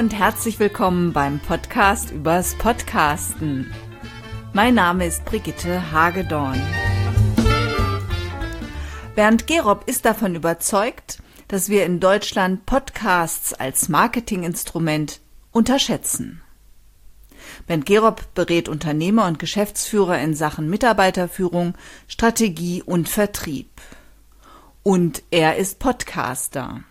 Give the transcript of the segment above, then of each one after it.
und herzlich willkommen beim Podcast übers Podcasten. Mein Name ist Brigitte Hagedorn. Bernd Gerob ist davon überzeugt, dass wir in Deutschland Podcasts als Marketinginstrument unterschätzen. Bernd Gerob berät Unternehmer und Geschäftsführer in Sachen Mitarbeiterführung, Strategie und Vertrieb. Und er ist Podcaster.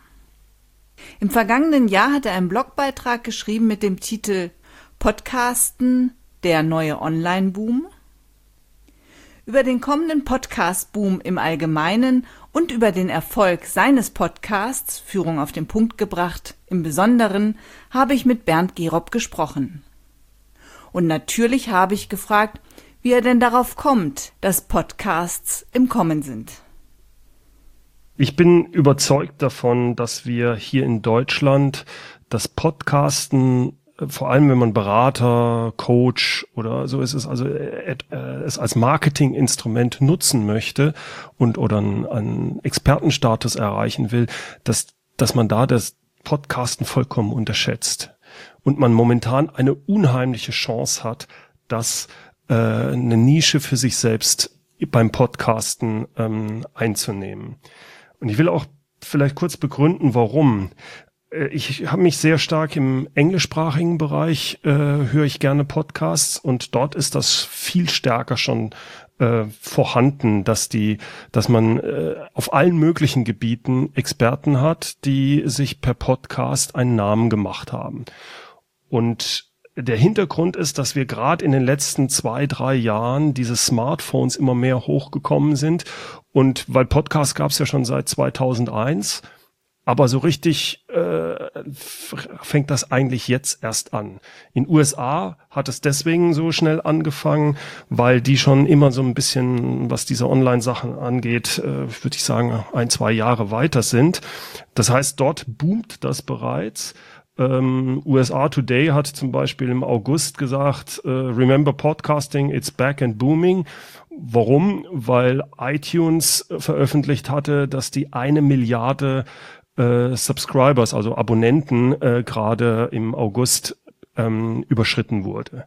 Im vergangenen Jahr hat er einen Blogbeitrag geschrieben mit dem Titel Podcasten, der neue Online-Boom. Über den kommenden Podcast-Boom im Allgemeinen und über den Erfolg seines Podcasts Führung auf den Punkt gebracht im Besonderen habe ich mit Bernd Gerob gesprochen. Und natürlich habe ich gefragt, wie er denn darauf kommt, dass Podcasts im Kommen sind. Ich bin überzeugt davon, dass wir hier in Deutschland das Podcasten äh, vor allem wenn man Berater, Coach oder so ist es, also äh, äh, es als Marketinginstrument nutzen möchte und oder einen, einen Expertenstatus erreichen will, dass, dass man da das Podcasten vollkommen unterschätzt. Und man momentan eine unheimliche Chance hat, dass äh, eine Nische für sich selbst beim Podcasten ähm, einzunehmen. Und ich will auch vielleicht kurz begründen, warum. Äh, ich habe mich sehr stark im englischsprachigen Bereich, äh, höre ich gerne Podcasts und dort ist das viel stärker schon äh, vorhanden, dass die, dass man äh, auf allen möglichen Gebieten Experten hat, die sich per Podcast einen Namen gemacht haben. Und der Hintergrund ist, dass wir gerade in den letzten zwei, drei Jahren diese Smartphones immer mehr hochgekommen sind. Und weil Podcast gab es ja schon seit 2001, aber so richtig äh, fängt das eigentlich jetzt erst an. In USA hat es deswegen so schnell angefangen, weil die schon immer so ein bisschen, was diese Online-Sachen angeht, äh, würde ich sagen, ein, zwei Jahre weiter sind. Das heißt, dort boomt das bereits. Ähm, USA Today hat zum Beispiel im August gesagt, äh, Remember Podcasting, it's back and booming. Warum? Weil iTunes veröffentlicht hatte, dass die eine Milliarde äh, Subscribers, also Abonnenten, äh, gerade im August ähm, überschritten wurde.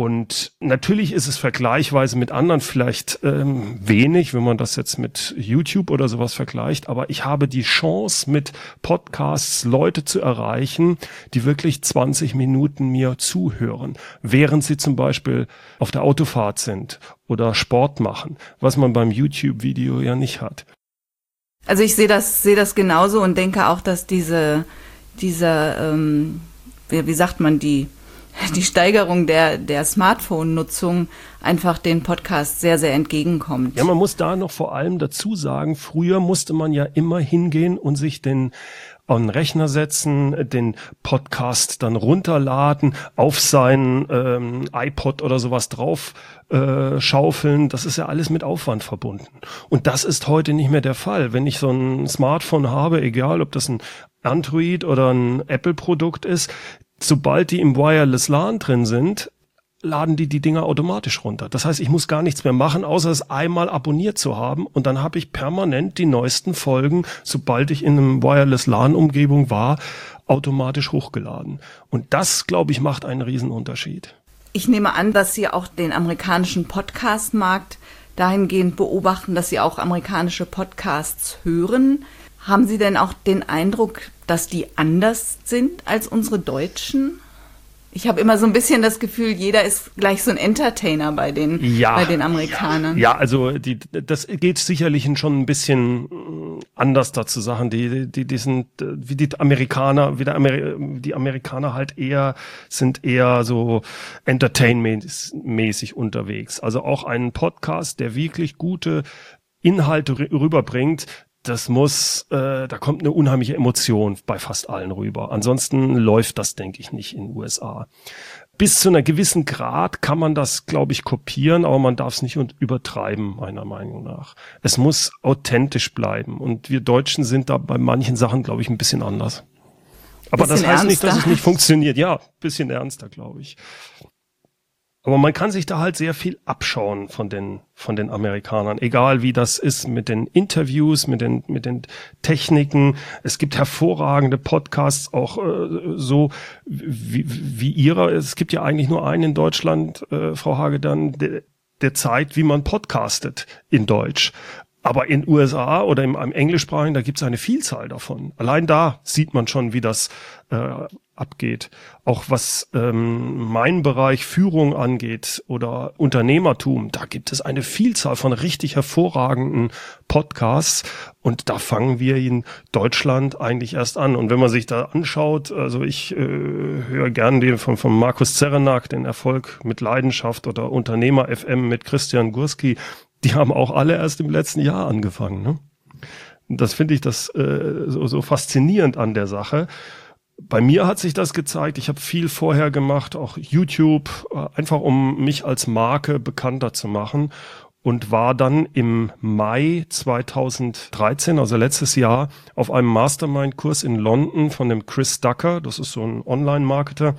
Und natürlich ist es vergleichweise mit anderen vielleicht ähm, wenig, wenn man das jetzt mit YouTube oder sowas vergleicht, aber ich habe die Chance, mit Podcasts Leute zu erreichen, die wirklich 20 Minuten mir zuhören, während sie zum Beispiel auf der Autofahrt sind oder Sport machen, was man beim YouTube-Video ja nicht hat. Also ich sehe das, sehe das genauso und denke auch, dass diese, diese, ähm, wie, wie sagt man, die die Steigerung der, der Smartphone-Nutzung einfach den Podcast sehr, sehr entgegenkommt. Ja, man muss da noch vor allem dazu sagen, früher musste man ja immer hingehen und sich den an Rechner setzen, den Podcast dann runterladen, auf sein ähm, iPod oder sowas drauf äh, schaufeln. Das ist ja alles mit Aufwand verbunden. Und das ist heute nicht mehr der Fall. Wenn ich so ein Smartphone habe, egal ob das ein Android oder ein Apple-Produkt ist, sobald die im Wireless LAN drin sind, laden die die Dinger automatisch runter. Das heißt, ich muss gar nichts mehr machen, außer es einmal abonniert zu haben und dann habe ich permanent die neuesten Folgen, sobald ich in einem Wireless LAN Umgebung war, automatisch hochgeladen. Und das, glaube ich, macht einen Riesenunterschied. Ich nehme an, dass Sie auch den amerikanischen Podcast-Markt dahingehend beobachten, dass Sie auch amerikanische Podcasts hören. Haben Sie denn auch den Eindruck, dass die anders sind als unsere Deutschen? Ich habe immer so ein bisschen das Gefühl, jeder ist gleich so ein Entertainer bei den, ja, bei den Amerikanern. Ja, ja also die, das geht sicherlich schon ein bisschen anders dazu Sachen. Die, die, die sind, wie die Amerikaner, wie der Ameri die Amerikaner halt eher, sind eher so entertainment-mäßig unterwegs. Also auch einen Podcast, der wirklich gute Inhalte rüberbringt, das muss, äh, da kommt eine unheimliche Emotion bei fast allen rüber. Ansonsten läuft das, denke ich, nicht in den USA. Bis zu einer gewissen Grad kann man das, glaube ich, kopieren, aber man darf es nicht übertreiben, meiner Meinung nach. Es muss authentisch bleiben. Und wir Deutschen sind da bei manchen Sachen, glaube ich, ein bisschen anders. Aber das heißt ernster. nicht, dass es nicht funktioniert. Ja, bisschen ernster, glaube ich. Aber man kann sich da halt sehr viel abschauen von den, von den Amerikanern. Egal wie das ist mit den Interviews, mit den, mit den Techniken. Es gibt hervorragende Podcasts, auch äh, so wie, wie ihrer. Es gibt ja eigentlich nur einen in Deutschland, äh, Frau Hage, dann, der, der zeigt, wie man podcastet in Deutsch. Aber in USA oder im, im Englischsprachigen, da gibt es eine Vielzahl davon. Allein da sieht man schon, wie das äh, abgeht. Auch was ähm, mein Bereich Führung angeht oder Unternehmertum, da gibt es eine Vielzahl von richtig hervorragenden Podcasts und da fangen wir in Deutschland eigentlich erst an. Und wenn man sich da anschaut, also ich äh, höre gern den von, von Markus Zerenak, den Erfolg mit Leidenschaft oder Unternehmer FM mit Christian Gurski, die haben auch alle erst im letzten Jahr angefangen. Ne? Das finde ich das äh, so, so faszinierend an der Sache. Bei mir hat sich das gezeigt. Ich habe viel vorher gemacht, auch YouTube, äh, einfach um mich als Marke bekannter zu machen und war dann im Mai 2013, also letztes Jahr, auf einem Mastermind-Kurs in London von dem Chris Ducker. Das ist so ein Online-Marketer.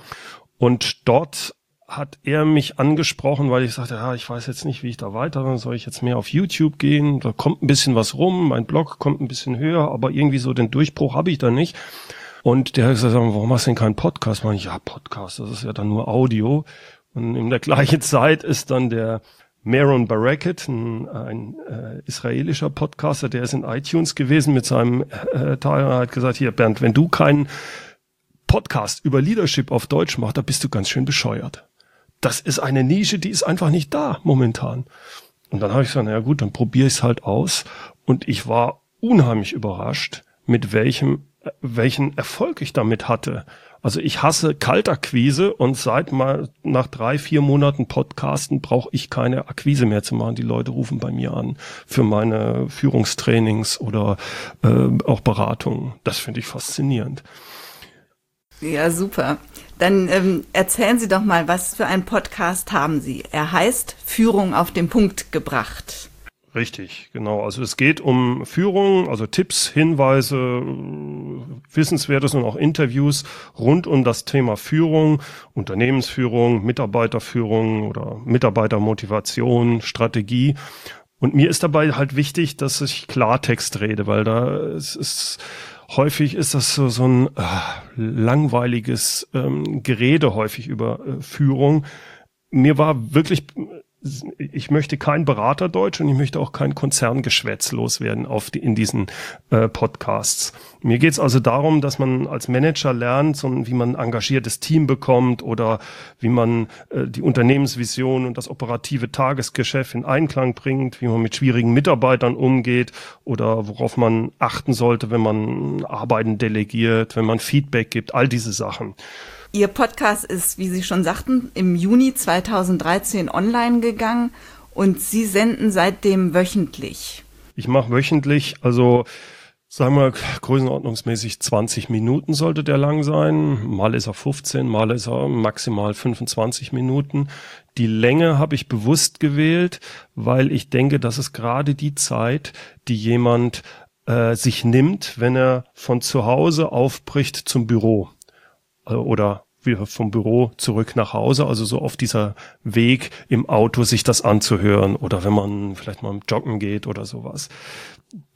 Und dort hat er mich angesprochen, weil ich sagte, ja, ich weiß jetzt nicht, wie ich da weiter, soll ich jetzt mehr auf YouTube gehen? Da kommt ein bisschen was rum, mein Blog kommt ein bisschen höher, aber irgendwie so den Durchbruch habe ich da nicht. Und der hat gesagt, warum hast du denn keinen Podcast? Man, ja, Podcast, das ist ja dann nur Audio. Und in der gleichen Zeit ist dann der Meron Barakat, ein, ein äh, israelischer Podcaster, der ist in iTunes gewesen mit seinem äh, Teil und hat gesagt, hier Bernd, wenn du keinen Podcast über Leadership auf Deutsch machst, da bist du ganz schön bescheuert das ist eine Nische, die ist einfach nicht da momentan. Und dann habe ich gesagt, naja gut, dann probiere ich es halt aus. Und ich war unheimlich überrascht, mit welchem, welchen Erfolg ich damit hatte. Also ich hasse Kaltakquise und seit mal nach drei, vier Monaten Podcasten brauche ich keine Akquise mehr zu machen. Die Leute rufen bei mir an für meine Führungstrainings oder äh, auch Beratungen. Das finde ich faszinierend. Ja, super. Dann ähm, erzählen Sie doch mal, was für einen Podcast haben Sie? Er heißt Führung auf den Punkt gebracht. Richtig, genau. Also es geht um Führung, also Tipps, Hinweise, Wissenswertes und auch Interviews rund um das Thema Führung, Unternehmensführung, Mitarbeiterführung oder Mitarbeitermotivation, Strategie. Und mir ist dabei halt wichtig, dass ich Klartext rede, weil da es ist häufig ist das so, so ein äh, langweiliges ähm, Gerede häufig über äh, Führung. Mir war wirklich ich möchte kein Beraterdeutsch und ich möchte auch kein Konzerngeschwätz loswerden auf die, in diesen äh, Podcasts. Mir geht's also darum, dass man als Manager lernt, so, wie man ein engagiertes Team bekommt oder wie man äh, die Unternehmensvision und das operative Tagesgeschäft in Einklang bringt, wie man mit schwierigen Mitarbeitern umgeht oder worauf man achten sollte, wenn man Arbeiten delegiert, wenn man Feedback gibt, all diese Sachen. Ihr Podcast ist, wie Sie schon sagten, im Juni 2013 online gegangen und Sie senden seitdem wöchentlich. Ich mache wöchentlich, also sagen wir größenordnungsmäßig 20 Minuten sollte der lang sein. Mal ist er 15, mal ist er maximal 25 Minuten. Die Länge habe ich bewusst gewählt, weil ich denke, das ist gerade die Zeit, die jemand äh, sich nimmt, wenn er von zu Hause aufbricht zum Büro. Äh, oder wieder vom Büro zurück nach Hause, also so auf dieser Weg im Auto sich das anzuhören oder wenn man vielleicht mal joggen geht oder sowas.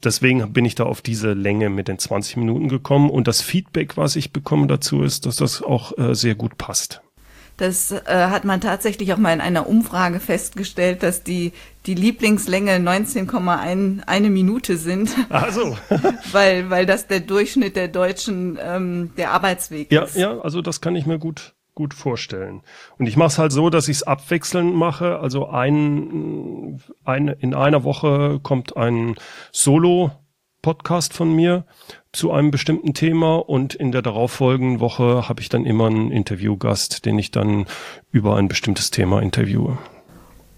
Deswegen bin ich da auf diese Länge mit den 20 Minuten gekommen und das Feedback, was ich bekomme dazu, ist, dass das auch äh, sehr gut passt. Das äh, hat man tatsächlich auch mal in einer Umfrage festgestellt, dass die, die Lieblingslänge 19,1 eine Minute sind. Ach so. weil, weil das der Durchschnitt der Deutschen ähm, der Arbeitsweg ja, ist. Ja, also das kann ich mir gut gut vorstellen. Und ich mache es halt so, dass ich es abwechselnd mache. Also ein, ein, in einer Woche kommt ein Solo Podcast von mir zu einem bestimmten Thema und in der darauffolgenden Woche habe ich dann immer einen Interviewgast, den ich dann über ein bestimmtes Thema interviewe.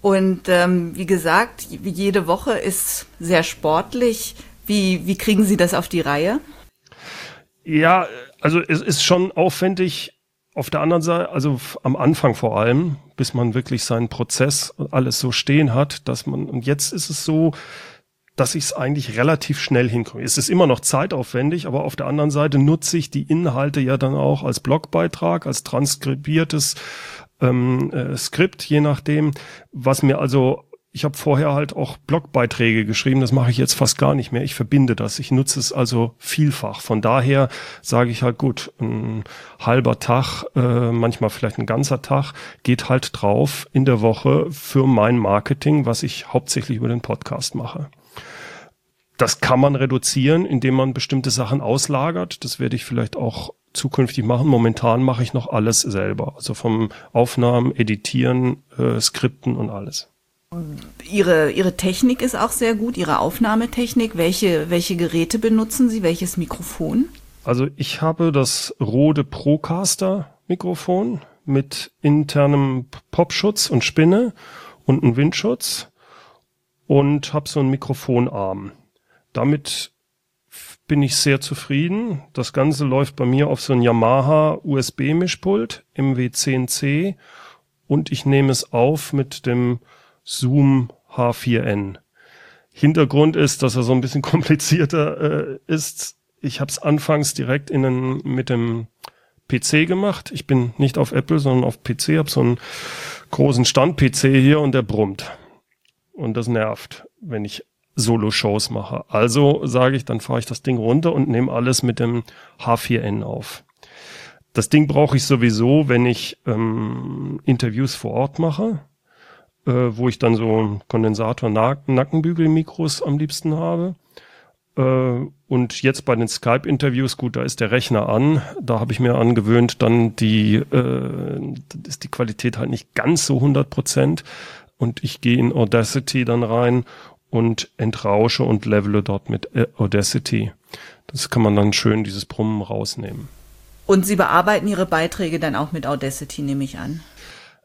Und ähm, wie gesagt, jede Woche ist sehr sportlich. Wie, wie kriegen Sie das auf die Reihe? Ja, also es ist schon aufwendig. Auf der anderen Seite, also am Anfang vor allem, bis man wirklich seinen Prozess alles so stehen hat, dass man, und jetzt ist es so, dass ich es eigentlich relativ schnell hinkomme. Es ist immer noch zeitaufwendig, aber auf der anderen Seite nutze ich die Inhalte ja dann auch als Blogbeitrag, als transkribiertes ähm, äh, Skript, je nachdem, was mir also ich habe vorher halt auch Blogbeiträge geschrieben, das mache ich jetzt fast gar nicht mehr. Ich verbinde das, ich nutze es also vielfach. Von daher sage ich halt gut, ein halber Tag, äh, manchmal vielleicht ein ganzer Tag, geht halt drauf in der Woche für mein Marketing, was ich hauptsächlich über den Podcast mache. Das kann man reduzieren, indem man bestimmte Sachen auslagert. Das werde ich vielleicht auch zukünftig machen. Momentan mache ich noch alles selber. Also vom Aufnahmen, Editieren, äh, Skripten und alles. Ihre, Ihre Technik ist auch sehr gut, Ihre Aufnahmetechnik. Welche, welche Geräte benutzen Sie? Welches Mikrofon? Also ich habe das Rode Procaster Mikrofon mit internem Popschutz und Spinne und einen Windschutz und habe so einen Mikrofonarm. Damit bin ich sehr zufrieden. Das Ganze läuft bei mir auf so ein Yamaha USB Mischpult MW10C und ich nehme es auf mit dem Zoom H4n. Hintergrund ist, dass er so ein bisschen komplizierter äh, ist. Ich habe es anfangs direkt in den, mit dem PC gemacht. Ich bin nicht auf Apple, sondern auf PC. Habe so einen großen Stand-PC hier und der brummt. Und das nervt, wenn ich Solo-Shows mache. Also sage ich, dann fahre ich das Ding runter und nehme alles mit dem H4n auf. Das Ding brauche ich sowieso, wenn ich ähm, Interviews vor Ort mache äh, wo ich dann so Kondensator-Nackenbügel-Mikros am liebsten habe. Äh, und jetzt bei den Skype-Interviews, gut, da ist der Rechner an. Da habe ich mir angewöhnt, dann die, äh, ist die Qualität halt nicht ganz so 100 Prozent. Und ich gehe in Audacity dann rein und entrausche und levele dort mit äh, Audacity. Das kann man dann schön dieses Brummen rausnehmen. Und Sie bearbeiten Ihre Beiträge dann auch mit Audacity, nehme ich an.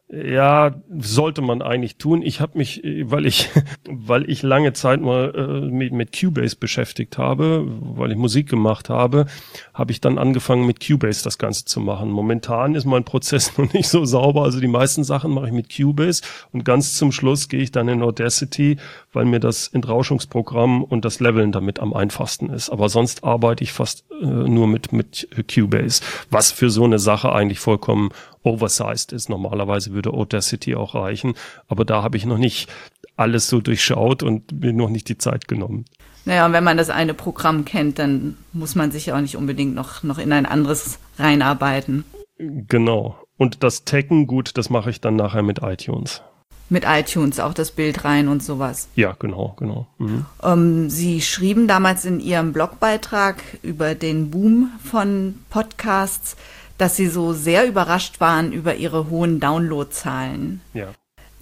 Ja, sollte man eigentlich tun. Ich habe mich, weil ich, weil ich lange Zeit mal äh, mit, mit Cubase beschäftigt habe, weil ich Musik gemacht habe, habe ich dann angefangen mit Cubase das Ganze zu machen. Momentan ist mein Prozess noch nicht so sauber. Also die meisten Sachen mache ich mit Cubase und ganz zum Schluss gehe ich dann in Audacity, weil mir das Entrauschungsprogramm und das Leveln damit am einfachsten ist. Aber sonst arbeite ich fast äh, nur mit mit Cubase, was für so eine Sache eigentlich vollkommen oversized ist. Normalerweise würde Audacity auch reichen, aber da habe ich noch nicht alles so durchschaut und mir noch nicht die Zeit genommen. Naja, und wenn man das eine Programm kennt, dann muss man sich ja auch nicht unbedingt noch, noch in ein anderes reinarbeiten. Genau. Und das Taggen, gut, das mache ich dann nachher mit iTunes. Mit iTunes auch das Bild rein und sowas. Ja, genau, genau. Mhm. Ähm, Sie schrieben damals in Ihrem Blogbeitrag über den Boom von Podcasts, dass Sie so sehr überrascht waren über Ihre hohen Downloadzahlen. Ja.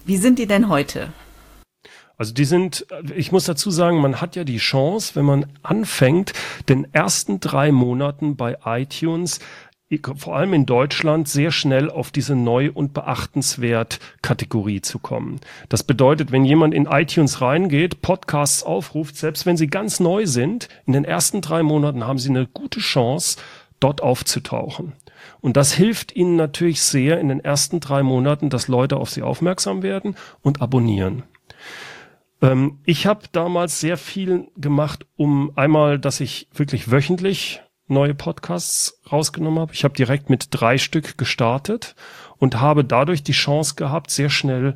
Wie sind die denn heute? Also die sind, ich muss dazu sagen, man hat ja die Chance, wenn man anfängt, den ersten drei Monaten bei iTunes vor allem in Deutschland sehr schnell auf diese neu und beachtenswert Kategorie zu kommen. Das bedeutet, wenn jemand in iTunes reingeht, Podcasts aufruft, selbst wenn sie ganz neu sind, in den ersten drei Monaten haben sie eine gute Chance, dort aufzutauchen. Und das hilft ihnen natürlich sehr in den ersten drei Monaten, dass Leute auf sie aufmerksam werden und abonnieren. Ähm, ich habe damals sehr viel gemacht, um einmal, dass ich wirklich wöchentlich neue Podcasts rausgenommen habe. Ich habe direkt mit drei Stück gestartet und habe dadurch die Chance gehabt, sehr schnell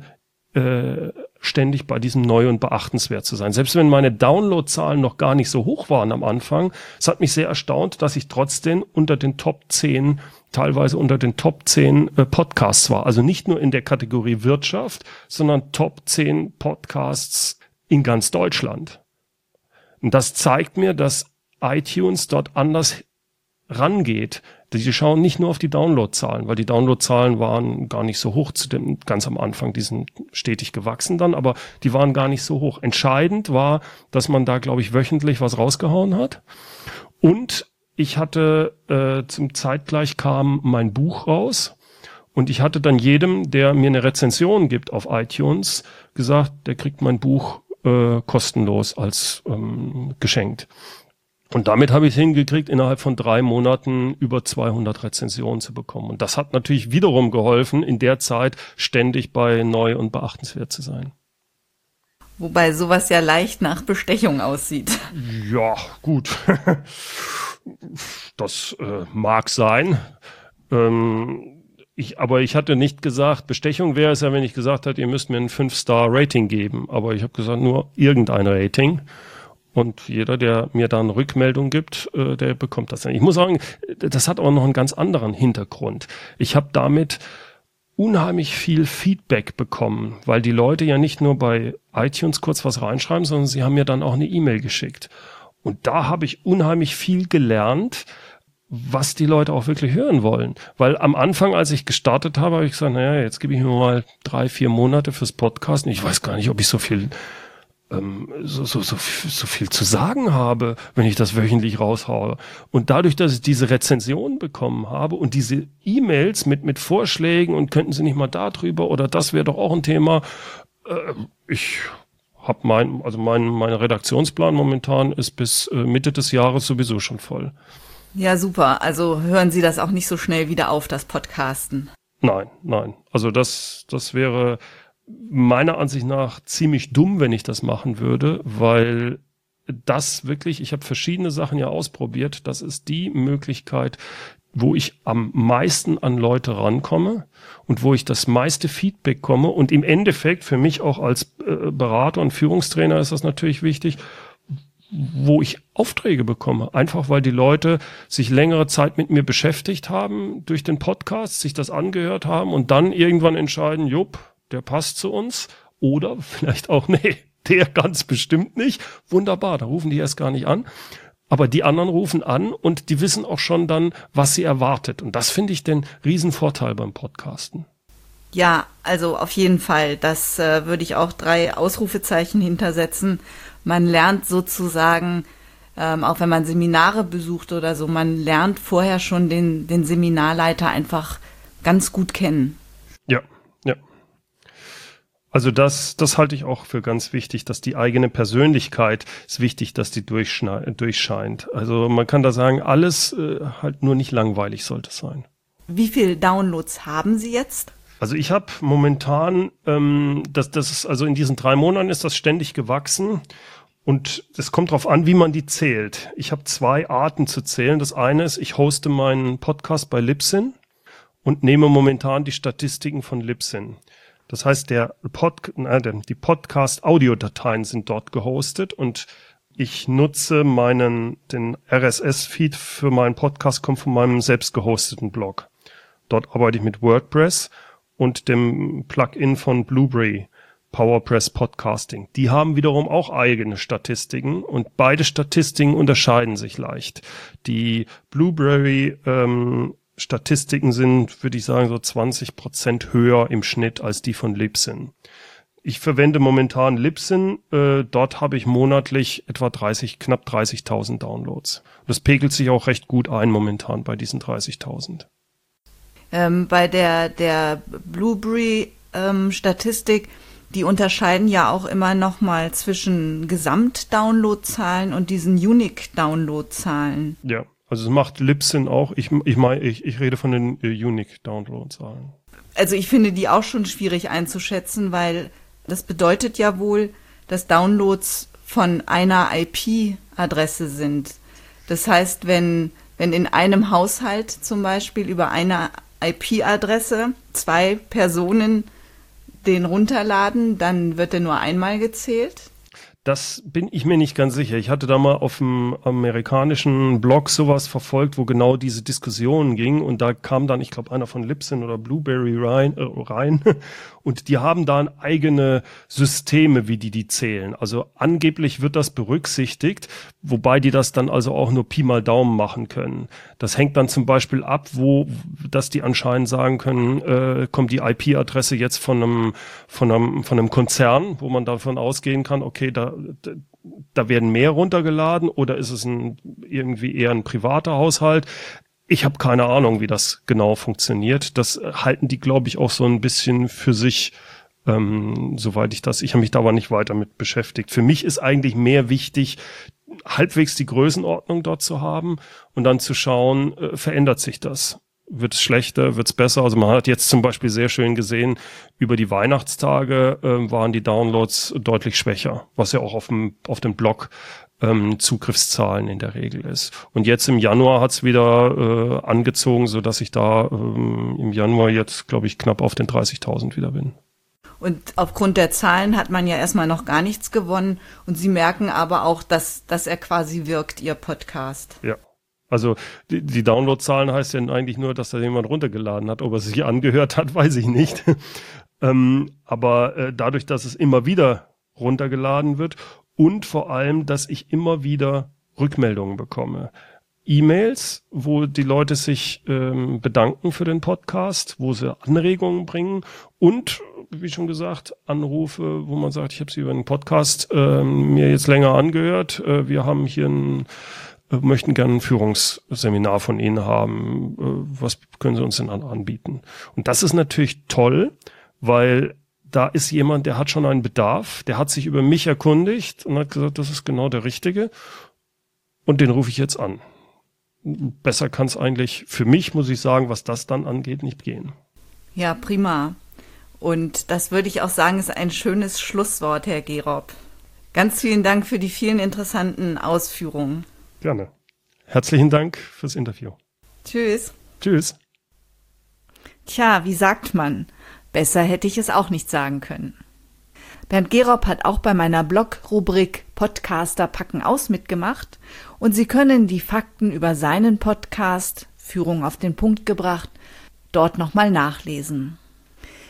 äh, ständig bei diesem neu und beachtenswert zu sein. Selbst wenn meine Downloadzahlen noch gar nicht so hoch waren am Anfang, es hat mich sehr erstaunt, dass ich trotzdem unter den Top 10, teilweise unter den Top 10 äh, Podcasts war. Also nicht nur in der Kategorie Wirtschaft, sondern Top 10 Podcasts in ganz Deutschland. Und das zeigt mir, dass iTunes dort anders rangeht. Die schauen nicht nur auf die Downloadzahlen, weil die Downloadzahlen waren gar nicht so hoch zu dem ganz am Anfang, die sind stetig gewachsen dann, aber die waren gar nicht so hoch. Entscheidend war, dass man da, glaube ich, wöchentlich was rausgehauen hat. Und ich hatte äh, zum Zeitgleich kam mein Buch raus. Und ich hatte dann jedem, der mir eine Rezension gibt auf iTunes, gesagt, der kriegt mein Buch äh, kostenlos als ähm, geschenkt. Und damit habe ich es hingekriegt, innerhalb von drei Monaten über 200 Rezensionen zu bekommen. Und das hat natürlich wiederum geholfen, in der Zeit ständig bei neu und beachtenswert zu sein. Wobei sowas ja leicht nach Bestechung aussieht. Ja, gut. Das äh, mag sein. Ähm, ich, aber ich hatte nicht gesagt, Bestechung wäre es ja, wenn ich gesagt hätte, ihr müsst mir ein 5-Star-Rating geben. Aber ich habe gesagt, nur irgendein Rating. Und jeder, der mir da eine Rückmeldung gibt, äh, der bekommt das. Ich muss sagen, das hat auch noch einen ganz anderen Hintergrund. Ich habe damit unheimlich viel Feedback bekommen, weil die Leute ja nicht nur bei iTunes kurz was reinschreiben, sondern sie haben mir dann auch eine E-Mail geschickt. Und da habe ich unheimlich viel gelernt, was die Leute auch wirklich hören wollen. Weil am Anfang, als ich gestartet habe, habe ich gesagt, naja, jetzt gebe ich mir mal drei, vier Monate fürs Podcasten. Ich weiß gar nicht, ob ich so viel so, so, so, so viel zu sagen habe, wenn ich das wöchentlich raushaue. Und dadurch, dass ich diese Rezension bekommen habe und diese E-Mails mit, mit Vorschlägen und könnten Sie nicht mal da drüber oder das wäre doch auch ein Thema, äh, ich habe mein, also mein, mein Redaktionsplan momentan ist bis äh, Mitte des Jahres sowieso schon voll. Ja, super. Also hören Sie das auch nicht so schnell wieder auf, das Podcasten. Nein, nein. Also das, das wäre meiner Ansicht nach ziemlich dumm, wenn ich das machen würde, weil das wirklich, ich habe verschiedene Sachen ja ausprobiert, das ist die Möglichkeit, wo ich am meisten an Leute rankomme und wo ich das meiste Feedback komme und im Endeffekt für mich auch als äh, Berater und Führungstrainer ist das natürlich wichtig, wo ich Aufträge bekomme. Einfach weil die Leute sich längere Zeit mit mir beschäftigt haben durch den Podcast, sich das angehört haben und dann irgendwann entscheiden, jupp, der passt zu uns. Oder vielleicht auch, nee, der ganz bestimmt nicht. Wunderbar, da rufen die erst gar nicht an. Aber die anderen rufen an und die wissen auch schon dann, was sie erwartet. Und das finde ich den Riesenvorteil beim Podcasten. Ja, also auf jeden Fall. Das äh, würde ich auch drei Ausrufezeichen hintersetzen. Man lernt sozusagen, ähm, auch wenn man Seminare besucht oder so, man lernt vorher schon den, den Seminarleiter einfach ganz gut kennen. Also das, das halte ich auch für ganz wichtig, dass die eigene Persönlichkeit ist wichtig, dass die durchscheint. Also man kann da sagen, alles äh, halt nur nicht langweilig sollte sein. Wie viel Downloads haben Sie jetzt? Also ich habe momentan, ähm, das, das ist, also in diesen drei Monaten ist das ständig gewachsen. Und es kommt darauf an, wie man die zählt. Ich habe zwei Arten zu zählen. Das eine ist, ich hoste meinen Podcast bei Libsyn und nehme momentan die Statistiken von Libsyn. Das heißt, der Pod, äh, die Podcast-Audiodateien sind dort gehostet und ich nutze meinen, den RSS-Feed für meinen Podcast kommt von meinem selbst gehosteten Blog. Dort arbeite ich mit WordPress und dem Plugin von Blueberry, PowerPress Podcasting. Die haben wiederum auch eigene Statistiken und beide Statistiken unterscheiden sich leicht. Die Blueberry ähm, Statistiken sind, würde ich sagen, so 20 Prozent höher im Schnitt als die von Libsyn. Ich verwende momentan Libsyn. Äh, dort habe ich monatlich etwa 30, knapp 30.000 Downloads. Das pegelt sich auch recht gut ein momentan bei diesen 30.000. Ähm, bei der, der Blueberry-Statistik, ähm, die unterscheiden ja auch immer nochmal zwischen Gesamt-Download-Zahlen und diesen Unique-Download-Zahlen. Ja, also es macht Libsyn auch. Ich, ich meine, ich, ich rede von den äh, Unique-Download-Zahlen. Also ich finde die auch schon schwierig einzuschätzen, weil das bedeutet ja wohl, dass Downloads von einer IP-Adresse sind. Das heißt, wenn, wenn in einem Haushalt zum Beispiel über eine IP-Adresse zwei Personen den runterladen, dann wird er nur einmal gezählt. Das bin ich mir nicht ganz sicher. Ich hatte da mal auf dem amerikanischen Blog sowas verfolgt, wo genau diese Diskussionen ging und da kam dann, ich glaube, einer von Lipson oder Blueberry rein, äh, rein und die haben da eigene Systeme, wie die die zählen. Also angeblich wird das berücksichtigt, wobei die das dann also auch nur Pi mal Daumen machen können. Das hängt dann zum Beispiel ab, wo, dass die anscheinend sagen können, äh, kommt die IP-Adresse jetzt von einem, von einem, von einem Konzern, wo man davon ausgehen kann, okay, da da, werden mehr runtergeladen oder ist es ein, irgendwie eher ein privater Haushalt? Ich habe keine Ahnung, wie das genau funktioniert. Das halten die, glaube ich, auch so ein bisschen für sich, ähm, soweit ich das. Ich habe mich da aber nicht weiter mit beschäftigt. Für mich ist eigentlich mehr wichtig, halbwegs die Größenordnung dort zu haben und dann zu schauen, äh, verändert sich das? wird es schlechter, wird es besser. Also man hat jetzt zum Beispiel sehr schön gesehen, über die Weihnachtstage äh, waren die Downloads deutlich schwächer, was ja auch auf dem, auf dem Blog ähm, Zugriffszahlen in der Regel ist. Und jetzt im Januar hat's wieder äh, angezogen, so dass ich da ähm, im Januar jetzt, glaube ich, knapp auf den 30.000 wieder bin. Und aufgrund der Zahlen hat man ja erstmal noch gar nichts gewonnen. Und Sie merken aber auch, dass, dass er quasi wirkt, Ihr Podcast. Ja. Also die, die Downloadzahlen heißt ja eigentlich nur, dass da jemand runtergeladen hat. Ob er sich angehört hat, weiß ich nicht. ähm, aber äh, dadurch, dass es immer wieder runtergeladen wird und vor allem, dass ich immer wieder Rückmeldungen bekomme. E-Mails, wo die Leute sich ähm, bedanken für den Podcast, wo sie Anregungen bringen und wie schon gesagt, Anrufe, wo man sagt, ich habe sie über einen Podcast ähm, mir jetzt länger angehört. Äh, wir haben hier ein äh, möchten gerne ein Führungsseminar von Ihnen haben. Äh, was können Sie uns denn anbieten? Und das ist natürlich toll, weil da ist jemand, der hat schon einen Bedarf, der hat sich über mich erkundigt und hat gesagt, das ist genau der Richtige. Und den rufe ich jetzt an. Besser kann es eigentlich für mich, muss ich sagen, was das dann angeht, nicht gehen. Ja, prima. Und das würde ich auch sagen, ist ein schönes Schlusswort, Herr Gerob. Ganz vielen Dank für die vielen interessanten Ausführungen. Gerne. Herzlichen Dank fürs Interview. Tschüss. Tschüss. Tja, wie sagt man? Besser hätte ich es auch nicht sagen können. Bernd Gerob hat auch bei meiner Blog-Rubrik Podcaster packen aus mitgemacht und Sie können die Fakten über seinen Podcast Führung auf den Punkt gebracht dort nochmal nachlesen.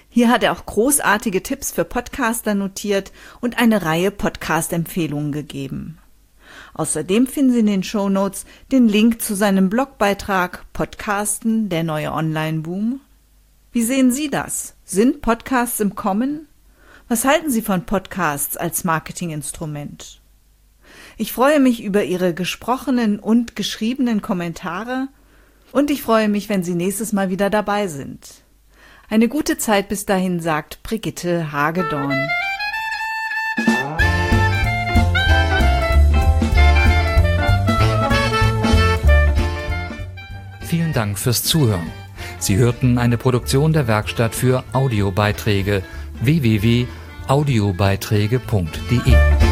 Hier hat er auch großartige Tipps für Podcaster notiert und eine Reihe Podcast-Empfehlungen gegeben. Außerdem finden Sie in den Show Notes den Link zu seinem Blogbeitrag Podcasten, der neue Online-Boom. Wie sehen Sie das? Sind Podcasts im Kommen? Was halten Sie von Podcasts als Marketinginstrument? Ich freue mich über Ihre gesprochenen und geschriebenen Kommentare und ich freue mich, wenn Sie nächstes Mal wieder dabei sind. Eine gute Zeit bis dahin, sagt Brigitte Hagedorn. Vielen Dank fürs Zuhören. Sie hörten eine Produktion der Werkstatt für Audiobeiträge www.audiobeiträge.de.